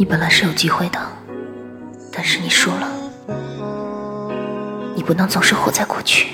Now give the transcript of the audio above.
你本来是有机会的但是你输了你不能总是活在过去。